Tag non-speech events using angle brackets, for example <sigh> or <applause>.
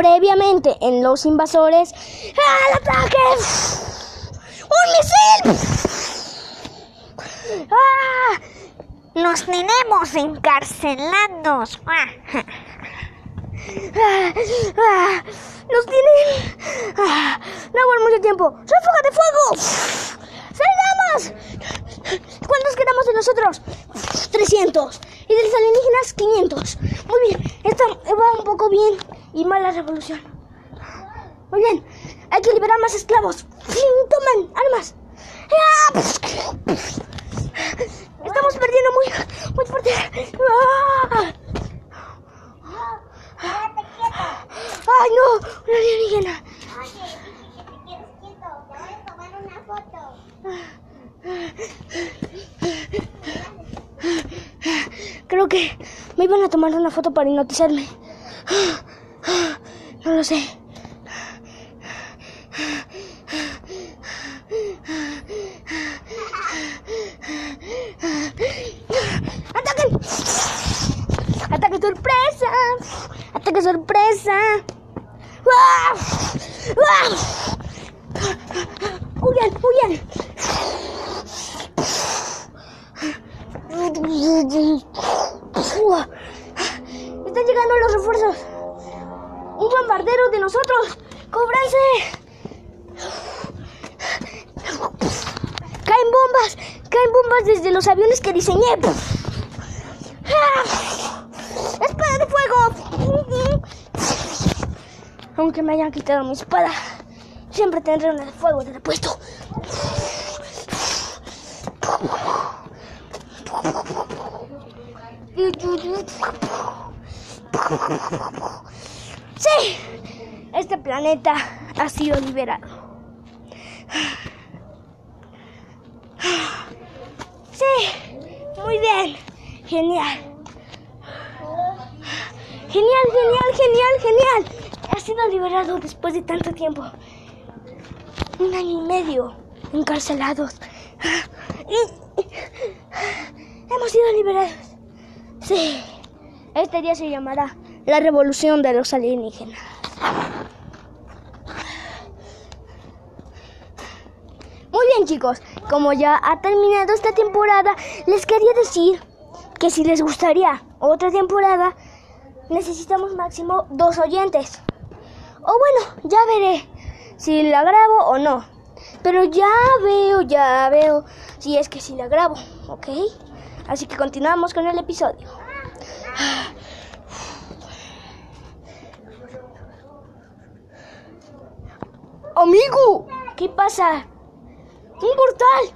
previamente en Los Invasores. ¡Al ataque! ¡Un misil! ¡Ah! Nos tenemos encarcelados. <laughs> ¡Ah! ¡Ah! ¡Nos tienen! ¡No por mucho tiempo! ¡Ráfaga de fuego! ¡Salgamos! ¿Cuántos quedamos de nosotros? 300. Y de los alienígenas, 500. Muy bien. Esta va un poco bien y mal la revolución. Muy bien. Hay que liberar más esclavos. Tomen armas. Estamos perdiendo muy, muy fuerte. ¡Ay, no! ¡Una alienígena! Creo que me iban a tomar una foto para hipnotizarme. <gasps> No lo sé. <gasps> ¡Ataquen! ¡Ataque sorpresa! ¡Ataque sorpresa! ¡Ah! ¡Ah! ¡Huyan! ¡Huyan! Están llegando los refuerzos. Un bombardero de nosotros. ¡Cóbranse! Caen bombas. Caen bombas desde los aviones que diseñé. ¡Espada de fuego! Aunque me hayan quitado mi espada, siempre tendré una de fuego de repuesto. Sí, este planeta ha sido liberado. Sí, muy bien, genial. Genial, genial, genial, genial. Ha sido liberado después de tanto tiempo. Un año y medio encarcelados. Y hemos sido liberados. Sí, este día se llamará la revolución de los alienígenas. Muy bien chicos, como ya ha terminado esta temporada, les quería decir que si les gustaría otra temporada, necesitamos máximo dos oyentes. O bueno, ya veré si la grabo o no. Pero ya veo, ya veo si es que si la grabo, ¿ok? Así que continuamos con el episodio. Amigo, ¿qué pasa? Un portal.